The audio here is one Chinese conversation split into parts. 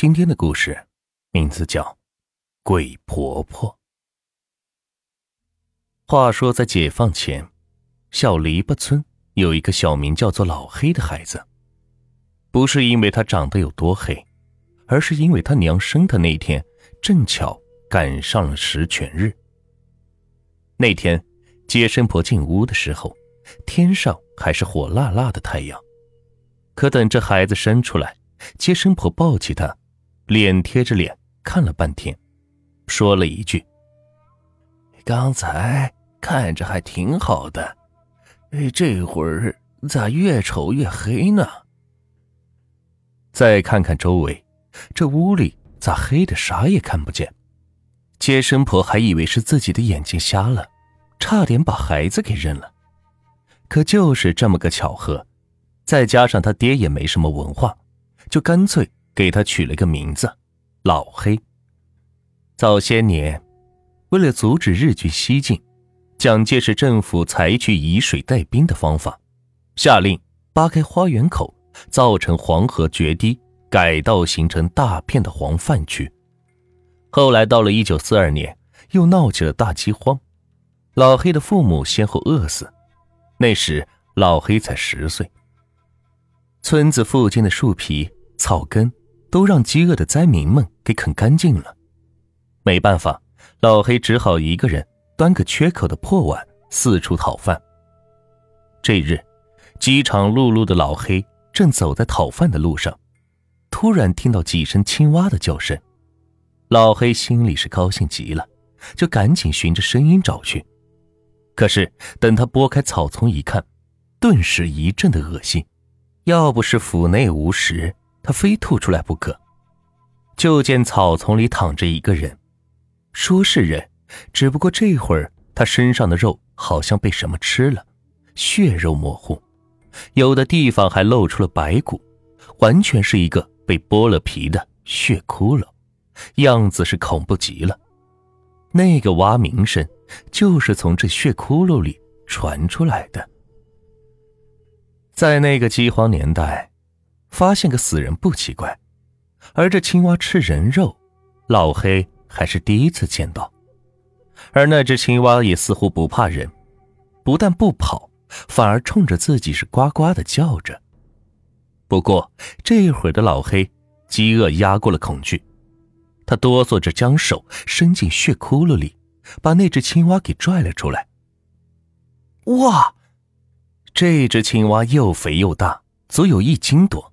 今天的故事名字叫《鬼婆婆》。话说，在解放前，小篱笆村有一个小名叫做老黑的孩子。不是因为他长得有多黑，而是因为他娘生的那天正巧赶上了十全日。那天，接生婆进屋的时候，天上还是火辣辣的太阳。可等这孩子生出来，接生婆抱起他。脸贴着脸看了半天，说了一句：“刚才看着还挺好的，这会儿咋越瞅越黑呢？”再看看周围，这屋里咋黑的啥也看不见？接生婆还以为是自己的眼睛瞎了，差点把孩子给扔了。可就是这么个巧合，再加上他爹也没什么文化，就干脆。给他取了个名字，老黑。早些年，为了阻止日军西进，蒋介石政府采取以水带兵的方法，下令扒开花园口，造成黄河决堤，改道形成大片的黄泛区。后来到了一九四二年，又闹起了大饥荒，老黑的父母先后饿死，那时老黑才十岁。村子附近的树皮、草根。都让饥饿的灾民们给啃干净了，没办法，老黑只好一个人端个缺口的破碗四处讨饭。这日，饥肠辘辘的老黑正走在讨饭的路上，突然听到几声青蛙的叫声，老黑心里是高兴极了，就赶紧循着声音找去。可是等他拨开草丛一看，顿时一阵的恶心，要不是府内无食。他非吐出来不可。就见草丛里躺着一个人，说是人，只不过这会儿他身上的肉好像被什么吃了，血肉模糊，有的地方还露出了白骨，完全是一个被剥了皮的血骷髅，样子是恐怖极了。那个蛙鸣声就是从这血窟窿里传出来的。在那个饥荒年代。发现个死人不奇怪，而这青蛙吃人肉，老黑还是第一次见到。而那只青蛙也似乎不怕人，不但不跑，反而冲着自己是呱呱的叫着。不过这一会儿的老黑饥饿压过了恐惧，他哆嗦着将手伸进血窟窿里，把那只青蛙给拽了出来。哇，这只青蛙又肥又大，足有一斤多。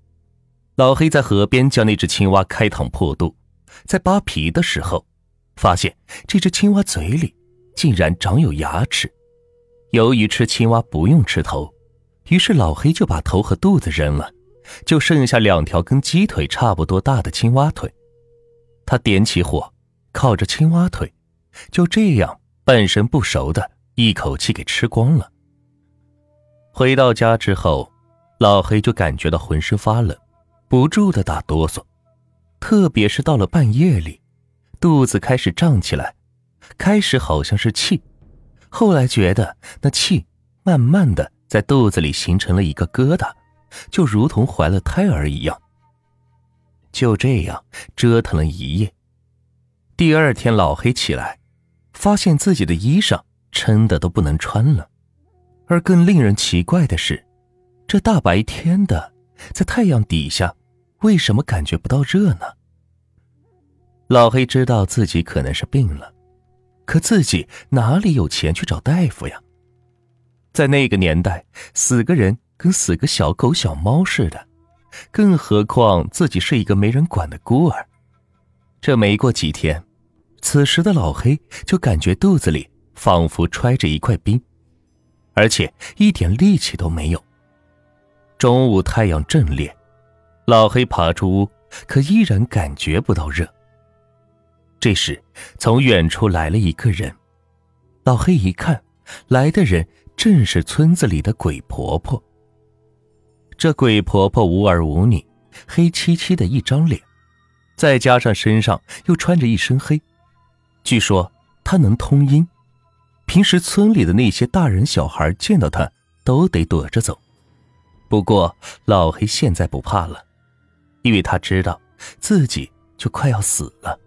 老黑在河边将那只青蛙开膛破肚，在扒皮的时候，发现这只青蛙嘴里竟然长有牙齿。由于吃青蛙不用吃头，于是老黑就把头和肚子扔了，就剩下两条跟鸡腿差不多大的青蛙腿。他点起火，烤着青蛙腿，就这样半生不熟的一口气给吃光了。回到家之后，老黑就感觉到浑身发冷。不住的打哆嗦，特别是到了半夜里，肚子开始胀起来。开始好像是气，后来觉得那气慢慢的在肚子里形成了一个疙瘩，就如同怀了胎儿一样。就这样折腾了一夜，第二天老黑起来，发现自己的衣裳撑的都不能穿了，而更令人奇怪的是，这大白天的。在太阳底下，为什么感觉不到热呢？老黑知道自己可能是病了，可自己哪里有钱去找大夫呀？在那个年代，死个人跟死个小狗小猫似的，更何况自己是一个没人管的孤儿。这没过几天，此时的老黑就感觉肚子里仿佛揣着一块冰，而且一点力气都没有。中午太阳正烈，老黑爬出屋，可依然感觉不到热。这时，从远处来了一个人，老黑一看，来的人正是村子里的鬼婆婆。这鬼婆婆无儿无女，黑漆漆的一张脸，再加上身上又穿着一身黑，据说她能通阴，平时村里的那些大人小孩见到她都得躲着走。不过老黑现在不怕了，因为他知道自己就快要死了。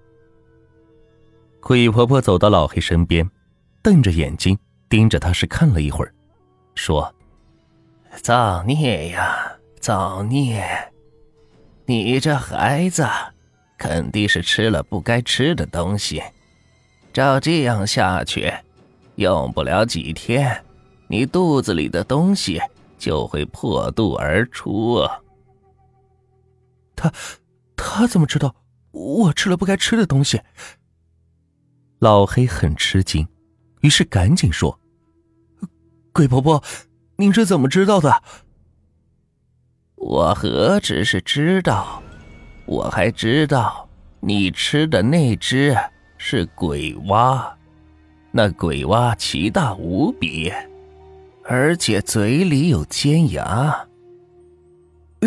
鬼婆婆走到老黑身边，瞪着眼睛盯着他，是看了一会儿，说：“造孽呀，造孽！你这孩子肯定是吃了不该吃的东西，照这样下去，用不了几天，你肚子里的东西就会破肚而出。”他，他怎么知道我吃了不该吃的东西？老黑很吃惊，于是赶紧说：“鬼婆婆，您是怎么知道的？”我何止是知道，我还知道你吃的那只是鬼蛙，那鬼蛙奇大无比，而且嘴里有尖牙。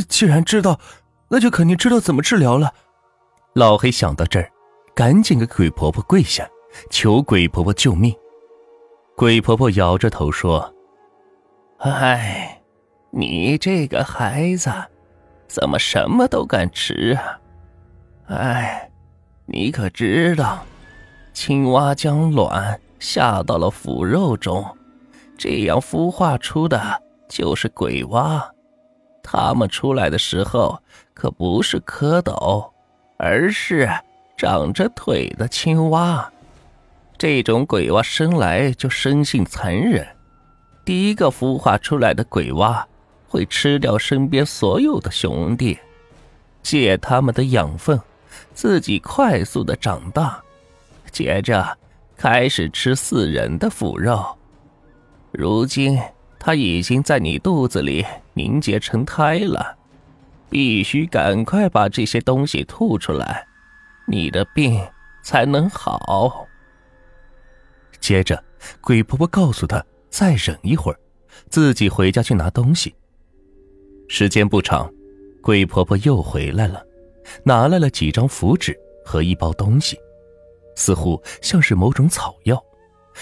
既然知道，那就肯定知道怎么治疗了。老黑想到这儿，赶紧给鬼婆婆跪下。求鬼婆婆救命！鬼婆婆摇着头说：“哎，你这个孩子，怎么什么都敢吃啊？哎，你可知道，青蛙将卵下到了腐肉中，这样孵化出的就是鬼蛙。他们出来的时候可不是蝌蚪，而是长着腿的青蛙。”这种鬼蛙生来就生性残忍，第一个孵化出来的鬼蛙会吃掉身边所有的兄弟，借他们的养分，自己快速的长大，接着开始吃死人的腐肉。如今他已经在你肚子里凝结成胎了，必须赶快把这些东西吐出来，你的病才能好。接着，鬼婆婆告诉她再忍一会儿，自己回家去拿东西。时间不长，鬼婆婆又回来了，拿来了几张符纸和一包东西，似乎像是某种草药，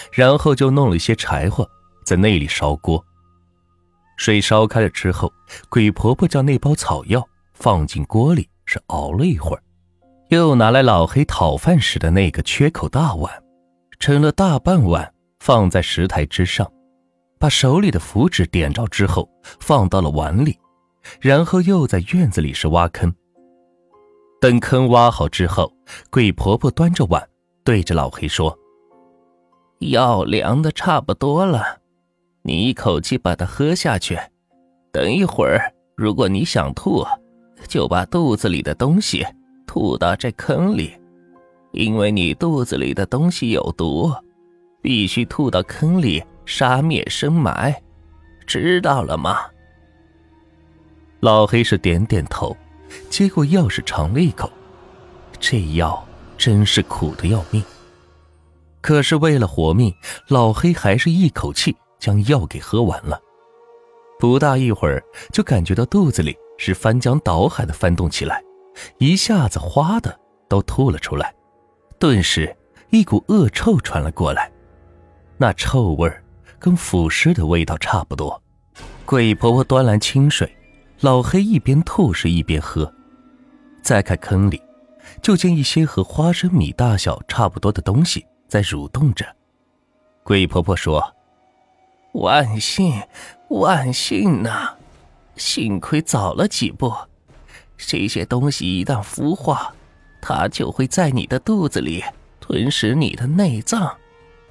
然后就弄了一些柴火在那里烧锅。水烧开了之后，鬼婆婆将那包草药放进锅里，是熬了一会儿，又拿来老黑讨饭时的那个缺口大碗。盛了大半碗，放在石台之上，把手里的符纸点着之后，放到了碗里，然后又在院子里是挖坑。等坑挖好之后，鬼婆婆端着碗对着老黑说：“药凉的差不多了，你一口气把它喝下去。等一会儿，如果你想吐，就把肚子里的东西吐到这坑里。”因为你肚子里的东西有毒，必须吐到坑里杀灭深埋，知道了吗？老黑是点点头，接过药是尝了一口，这药真是苦的要命。可是为了活命，老黑还是一口气将药给喝完了。不大一会儿，就感觉到肚子里是翻江倒海的翻动起来，一下子哗的都吐了出来。顿时，一股恶臭传了过来，那臭味跟腐尸的味道差不多。鬼婆婆端来清水，老黑一边吐是一边喝。再看坑里，就见一些和花生米大小差不多的东西在蠕动着。鬼婆婆说：“万幸，万幸呐！幸亏早了几步。这些东西一旦孵化……”它就会在你的肚子里吞食你的内脏，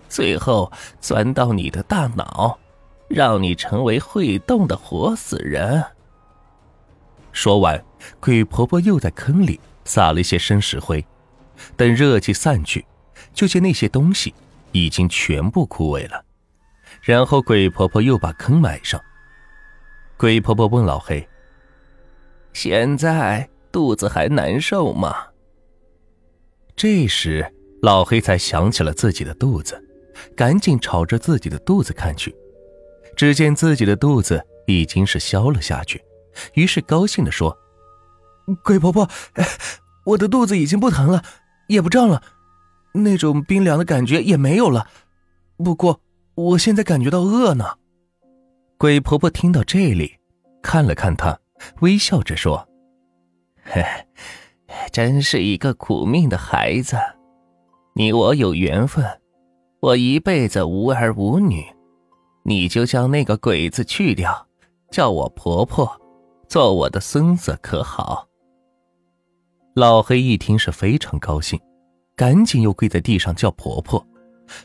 最后钻到你的大脑，让你成为会动的活死人。说完，鬼婆婆又在坑里撒了一些生石灰，等热气散去，就见那些东西已经全部枯萎了。然后鬼婆婆又把坑埋上。鬼婆婆问老黑：“现在肚子还难受吗？”这时，老黑才想起了自己的肚子，赶紧朝着自己的肚子看去，只见自己的肚子已经是消了下去，于是高兴地说：“鬼婆婆，我的肚子已经不疼了，也不胀了，那种冰凉的感觉也没有了。不过，我现在感觉到饿呢。”鬼婆婆听到这里，看了看他，微笑着说：“嘿，真是一个苦命的孩子。你我有缘分，我一辈子无儿无女，你就将那个鬼子去掉，叫我婆婆，做我的孙子，可好？”老黑一听是非常高兴，赶紧又跪在地上叫婆婆。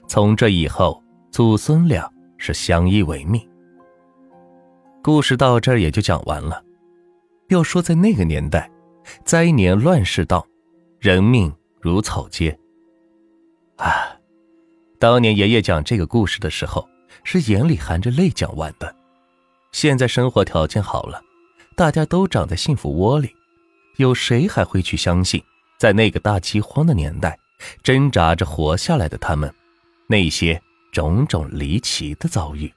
从这以后，祖孙俩是相依为命。故事到这儿也就讲完了。要说在那个年代，灾年乱世道，人命如草芥。啊，当年爷爷讲这个故事的时候，是眼里含着泪讲完的。现在生活条件好了，大家都长在幸福窝里，有谁还会去相信，在那个大饥荒的年代，挣扎着活下来的他们，那些种种离奇的遭遇？